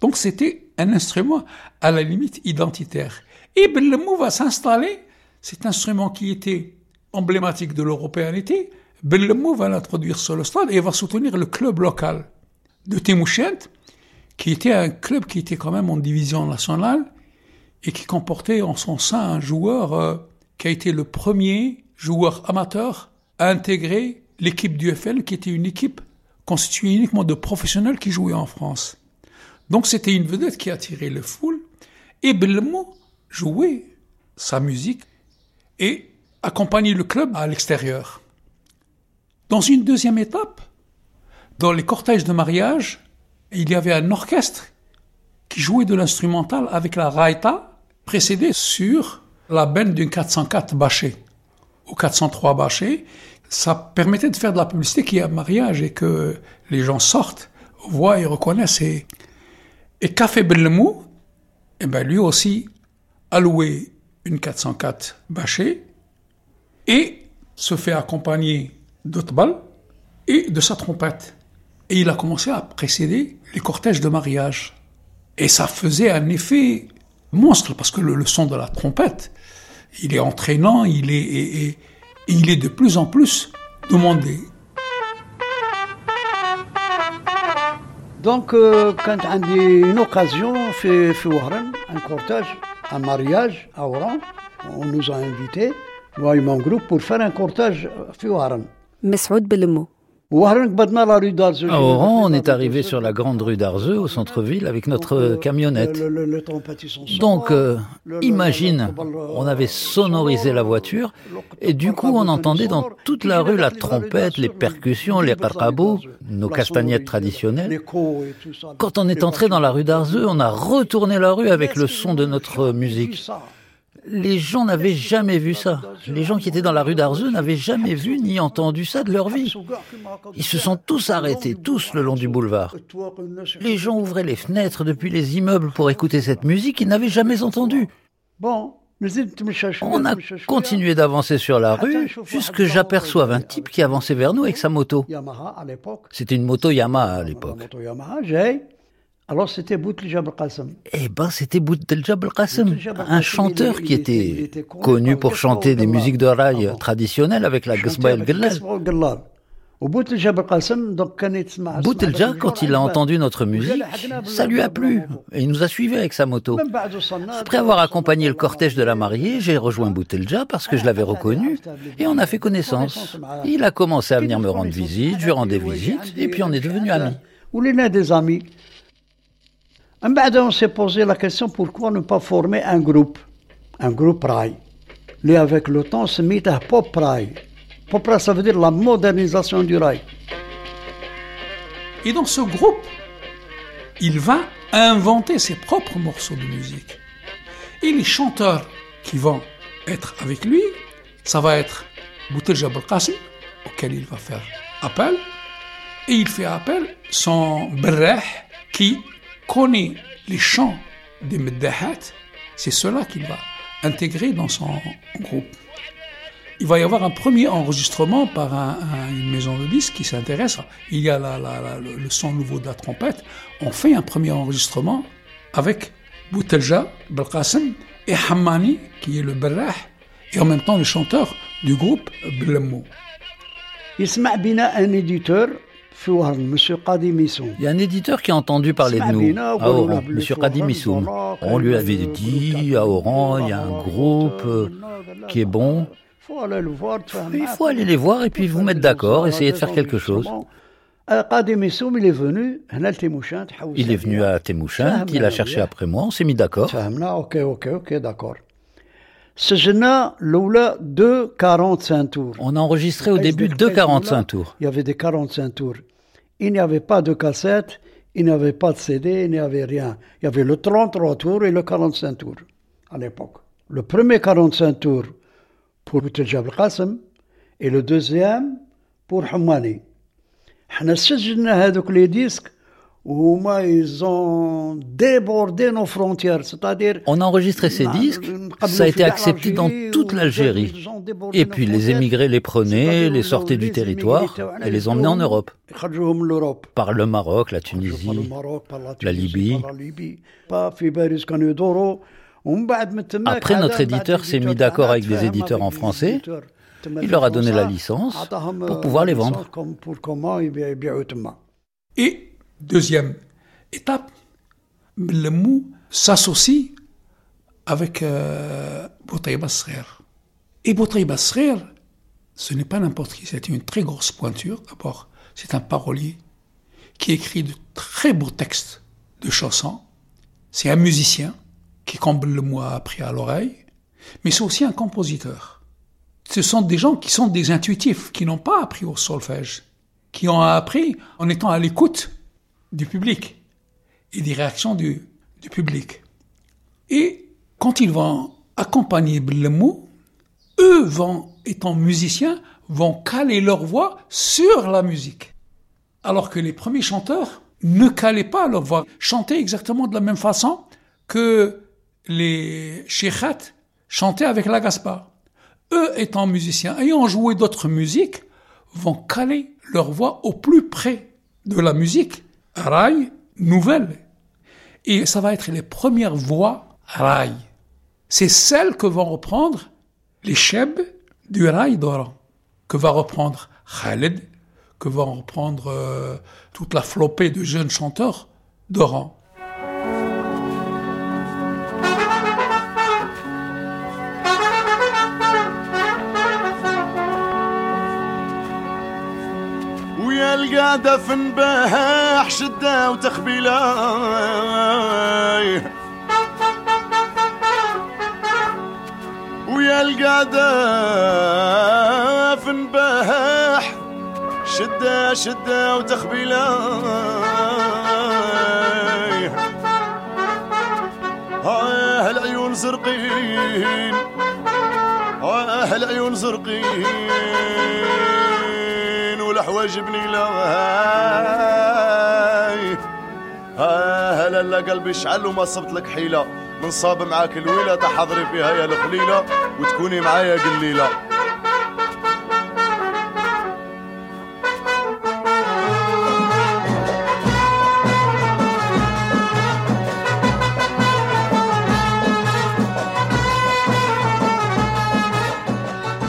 E: Donc c'était un instrument à la limite identitaire. Et Bellemou va s'installer, cet instrument qui était emblématique de l'européanité, Bellemou va l'introduire sur le stade et va soutenir le club local de Timouchent, qui était un club qui était quand même en division nationale et qui comportait en son sein un joueur euh, qui a été le premier joueur amateur à intégrer l'équipe du FL, qui était une équipe constituée uniquement de professionnels qui jouaient en France. Donc c'était une vedette qui attirait le foule et Bellemou jouait sa musique et accompagnait le club à l'extérieur. Dans une deuxième étape, dans les cortèges de mariage, il y avait un orchestre qui jouait de l'instrumental avec la raïta, précédé sur la benne d'une 404 bâché ou 403 bâché. Ça permettait de faire de la publicité qu'il y a mariage et que les gens sortent, voient et reconnaissent. Et, et Café Bellemou, eh ben lui aussi, a loué une 404 bâché et se fait accompagner d'Otbal et de sa trompette. Et il a commencé à précéder les cortèges de mariage. Et ça faisait un effet monstre, parce que le, son de la trompette, il est entraînant, il est, il est de plus en plus demandé.
P: Donc, euh, quand on a une occasion, fait, fait un cortège, un mariage à Oran, on nous a invités, mon groupe, pour faire un cortège à Oran.
Q: À Oran, on est arrivé sur la grande rue d'Arzeux, au centre-ville, avec notre camionnette. Donc, euh, imagine, on avait sonorisé la voiture, et du coup, on entendait dans toute la rue la trompette, les percussions, les qarqabous, nos castagnettes traditionnelles. Quand on est entré dans la rue d'Arzeux, on a retourné la rue avec le son de notre musique. Les gens n'avaient jamais vu ça. Les gens qui étaient dans la rue d'Arzeux n'avaient jamais vu ni entendu ça de leur vie. Ils se sont tous arrêtés, tous le long du boulevard. Les gens ouvraient les fenêtres depuis les immeubles pour écouter cette musique qu'ils n'avaient jamais entendue. On a continué d'avancer sur la rue jusque j'aperçoive un type qui avançait vers nous avec sa moto. C'était une moto Yamaha à l'époque.
P: Alors c'était Bouteljab al-Qassem.
Q: Eh ben c'était Bouteljab al-Qassem, un chanteur qui était connu pour chanter des musiques de rail traditionnelles avec la Ghasba el-Gallal. Boutelja, quand il a entendu notre musique, ça lui a plu et il nous a suivis avec sa moto. Après avoir accompagné le cortège de la mariée, j'ai rejoint Boutelja parce que je l'avais reconnu et on a fait connaissance. Il a commencé à venir me rendre visite, je lui rendais visite et puis on est devenus amis.
P: Ou des amis. On s'est posé la question pourquoi ne pas former un groupe, un groupe rail. Et avec le temps, se mit à pop rail. Pop rail, ça veut dire la modernisation du rail.
E: Et dans ce groupe, il va inventer ses propres morceaux de musique. Et les chanteurs qui vont être avec lui, ça va être Boutel Jabal Qassim, auquel il va faire appel. Et il fait appel son Berreh, qui connaît les chants des Meddahat, c'est cela qu'il va intégrer dans son groupe. Il va y avoir un premier enregistrement par une maison de disques qui s'intéresse. Il y a le, son nouveau de la trompette. On fait un premier enregistrement avec Boutelja, Belqasem et Hammani, qui est le Berrah, et en même temps le chanteur du groupe Blemmo.
P: Il un éditeur
Q: il y a un éditeur qui a entendu parler de nous, à ah, Oran, oh, Monsieur On lui avait dit, à Oran, il y a un groupe euh, qui est bon. Il faut aller les voir et puis vous mettre d'accord, essayer de faire quelque chose.
P: Il est venu
Q: à Temouchin, il a cherché après moi, on s'est mis d'accord. On a enregistré au début deux 45 tours.
P: Il y avait des 45 tours. Il n'y avait pas de cassette, il n'y avait pas de CD, il n'y avait rien. Il y avait le 33 tours et le 45 tours à l'époque. Le premier 45 tours pour Jabal Qasim et le deuxième pour Hamani. On a les disques où ils ont débordé nos frontières.
Q: On a enregistré ces disques, ça a été accepté dans toute l'Algérie. Et puis les émigrés les prenaient, les sortaient du territoire et les emmenaient en Europe. Par le Maroc, la Tunisie, la Libye. Après, notre éditeur s'est mis d'accord avec des éditeurs en français. Il leur a donné la licence pour pouvoir les vendre.
E: Et Deuxième étape, le mou s'associe avec euh, Boutaïba Et Boutaïba ce n'est pas n'importe qui, c'est une très grosse pointure. D'abord, c'est un parolier qui écrit de très beaux textes de chansons. C'est un musicien qui, comme le mou a appris à l'oreille, mais c'est aussi un compositeur. Ce sont des gens qui sont des intuitifs, qui n'ont pas appris au solfège, qui ont appris en étant à l'écoute du public et des réactions du, public. Et quand ils vont accompagner le mot, eux vont, étant musiciens, vont caler leur voix sur la musique. Alors que les premiers chanteurs ne calaient pas leur voix, chantaient exactement de la même façon que les sheikhats chantaient avec la gaspa. Eux étant musiciens, ayant joué d'autres musiques, vont caler leur voix au plus près de la musique rail nouvelle. Et ça va être les premières voix rail. C'est celles que vont reprendre les chebs du rail d'Oran, que va reprendre Khaled, que va reprendre euh, toute la flopée de jeunes chanteurs d'Oran.
N: القادة في نباح شدة وتخبيلة. ويا القادة في نباح شدة شدة وتخبيلة. آه العيون زرقين آه العيون زرقين. والحواج بنيلة هاي هلا لا قلبي شعل وما صبت لك حيلة. من صاب معاك الويلة تحضري فيها يا الخليلة وتكوني معايا قليلة.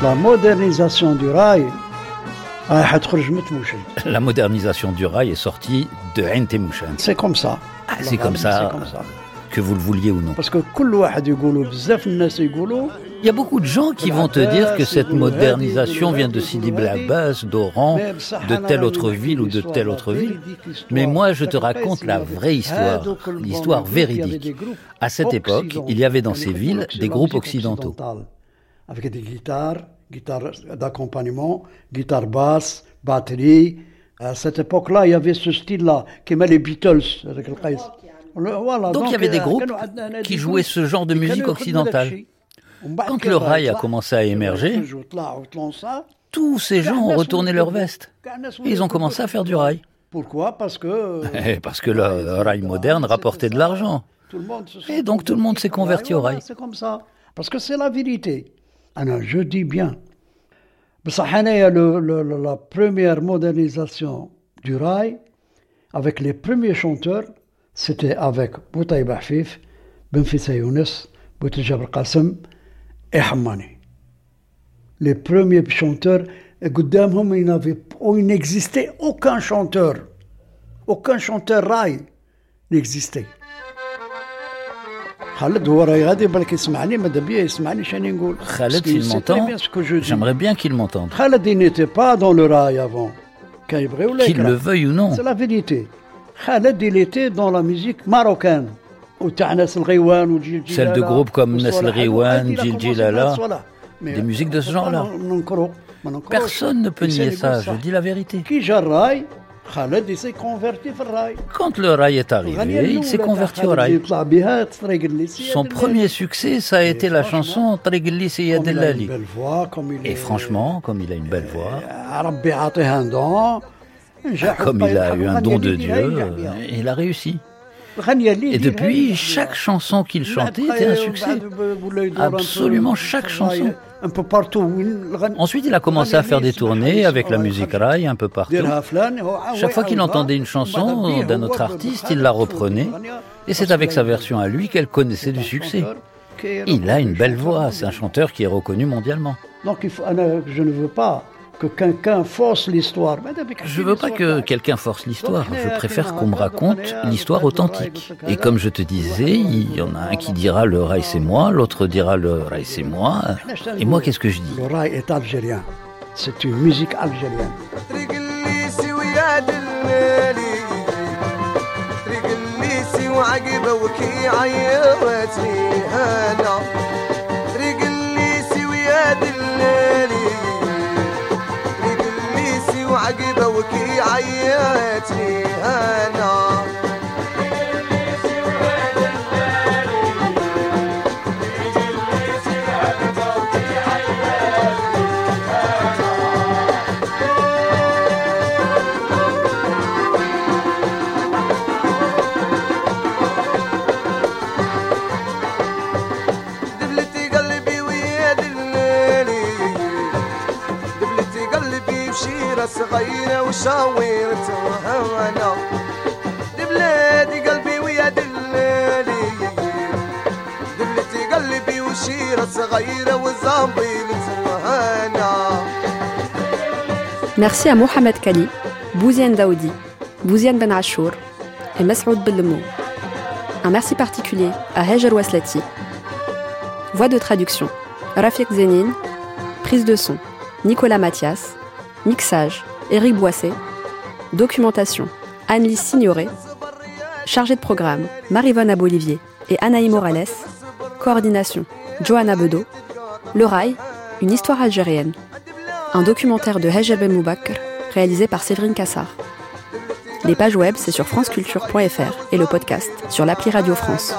P: La modernisation du rail
Q: La modernisation du rail est sortie de Ain
P: C'est comme ça.
Q: Ah, c'est comme ça. Que vous le vouliez ou non.
P: Parce que
Q: il y a beaucoup de gens qui vont te dire que cette modernisation vient de Sidi Blabas, d'Oran, de telle autre ville ou de telle autre ville. Mais moi, je te raconte la vraie histoire, l'histoire véridique. À cette époque, il y avait dans ces villes des groupes occidentaux.
P: Avec des guitares, guitare d'accompagnement, guitare basse, batterie. À cette époque-là, il y avait ce style-là, qui met les Beatles avec le
Q: voilà, donc, il y avait des euh, groupes qui jouaient ce genre de musique occidentale. Quand le rail a commencé à émerger, tous ces gens ont retourné leur veste. ils ont commencé à faire du rail.
P: Pourquoi? Parce que...
Q: Eh, parce que le rail moderne rapportait de l'argent. Et donc tout le monde s'est converti au rail.
P: C'est comme ça. Parce que c'est la vérité. Alors, je dis bien. la première modernisation du rail, avec les premiers chanteurs, c'était avec Boutaï Bahfif, Benfissa Younes, Boutai Jabal Qasim et Hammani. Les premiers chanteurs, il n'existait aucun chanteur. Aucun chanteur rail n'existait.
Q: Khaled, s'il m'entend, j'aimerais bien qu'il m'entende.
P: Khaled, il n'était pas dans le rail avant.
Q: Qu'il le veuille ou non.
P: C'est la vérité. Khaled, il était dans la musique marocaine.
Q: Celle de groupes comme Nasl Riwan, Jil Jilala, des musiques de ce genre-là. Personne ne peut nier ça, je dis la vérité.
P: Qui Khaled s'est converti au rail.
Q: Quand le rail est arrivé, il s'est converti au rail. Son premier succès, ça a été la chanson Trigli
P: Seyadellali.
Q: Et franchement, comme il a une belle voix, Comme il a eu un don de Dieu, il a réussi. Et depuis, chaque chanson qu'il chantait était un succès. Absolument chaque chanson. Ensuite, il a commencé à faire des tournées avec la musique rail un peu partout. Chaque fois qu'il entendait une chanson d'un autre artiste, il la reprenait. Et c'est avec sa version à lui qu'elle connaissait du succès. Il a une belle voix, c'est un chanteur qui est reconnu mondialement.
P: Donc je ne veux pas que quelqu'un force l'histoire.
Q: Je veux pas que quelqu'un force l'histoire. Je préfère qu'on me raconte l'histoire authentique. Et comme je te disais, il y en a un qui dira le rail c'est moi, l'autre dira le rail c'est moi. Et moi, qu'est-ce que je dis?
P: Le rail est algérien. C'est une musique algérienne.
G: عقبة وكي عياتني بشيرة صغيرة وشاورتها أنا دبلتي قلبي ويا دلالي دبلتي قلبي وشيرة صغيرة وزنبيلتها أنا
C: Merci à Mohamed Kali, Bouziane Daoudi, Bouziane Ben Achour et Masroud Bellemou. Un merci particulier à Hejer Waslati. Voix de traduction Rafik Zenin. Prise de son Nicolas Mathias. Mixage Éric Boisset. Documentation Anne-Lise Signoret. Chargée de programme Marivonne Abolivier et Anaï Morales. Coordination Johanna Bedeau. Le Rail, une histoire algérienne. Un documentaire de Hejer Ben Moubakr réalisé par Séverine Cassard. Les pages web, c'est sur franceculture.fr et le podcast sur l'appli Radio France.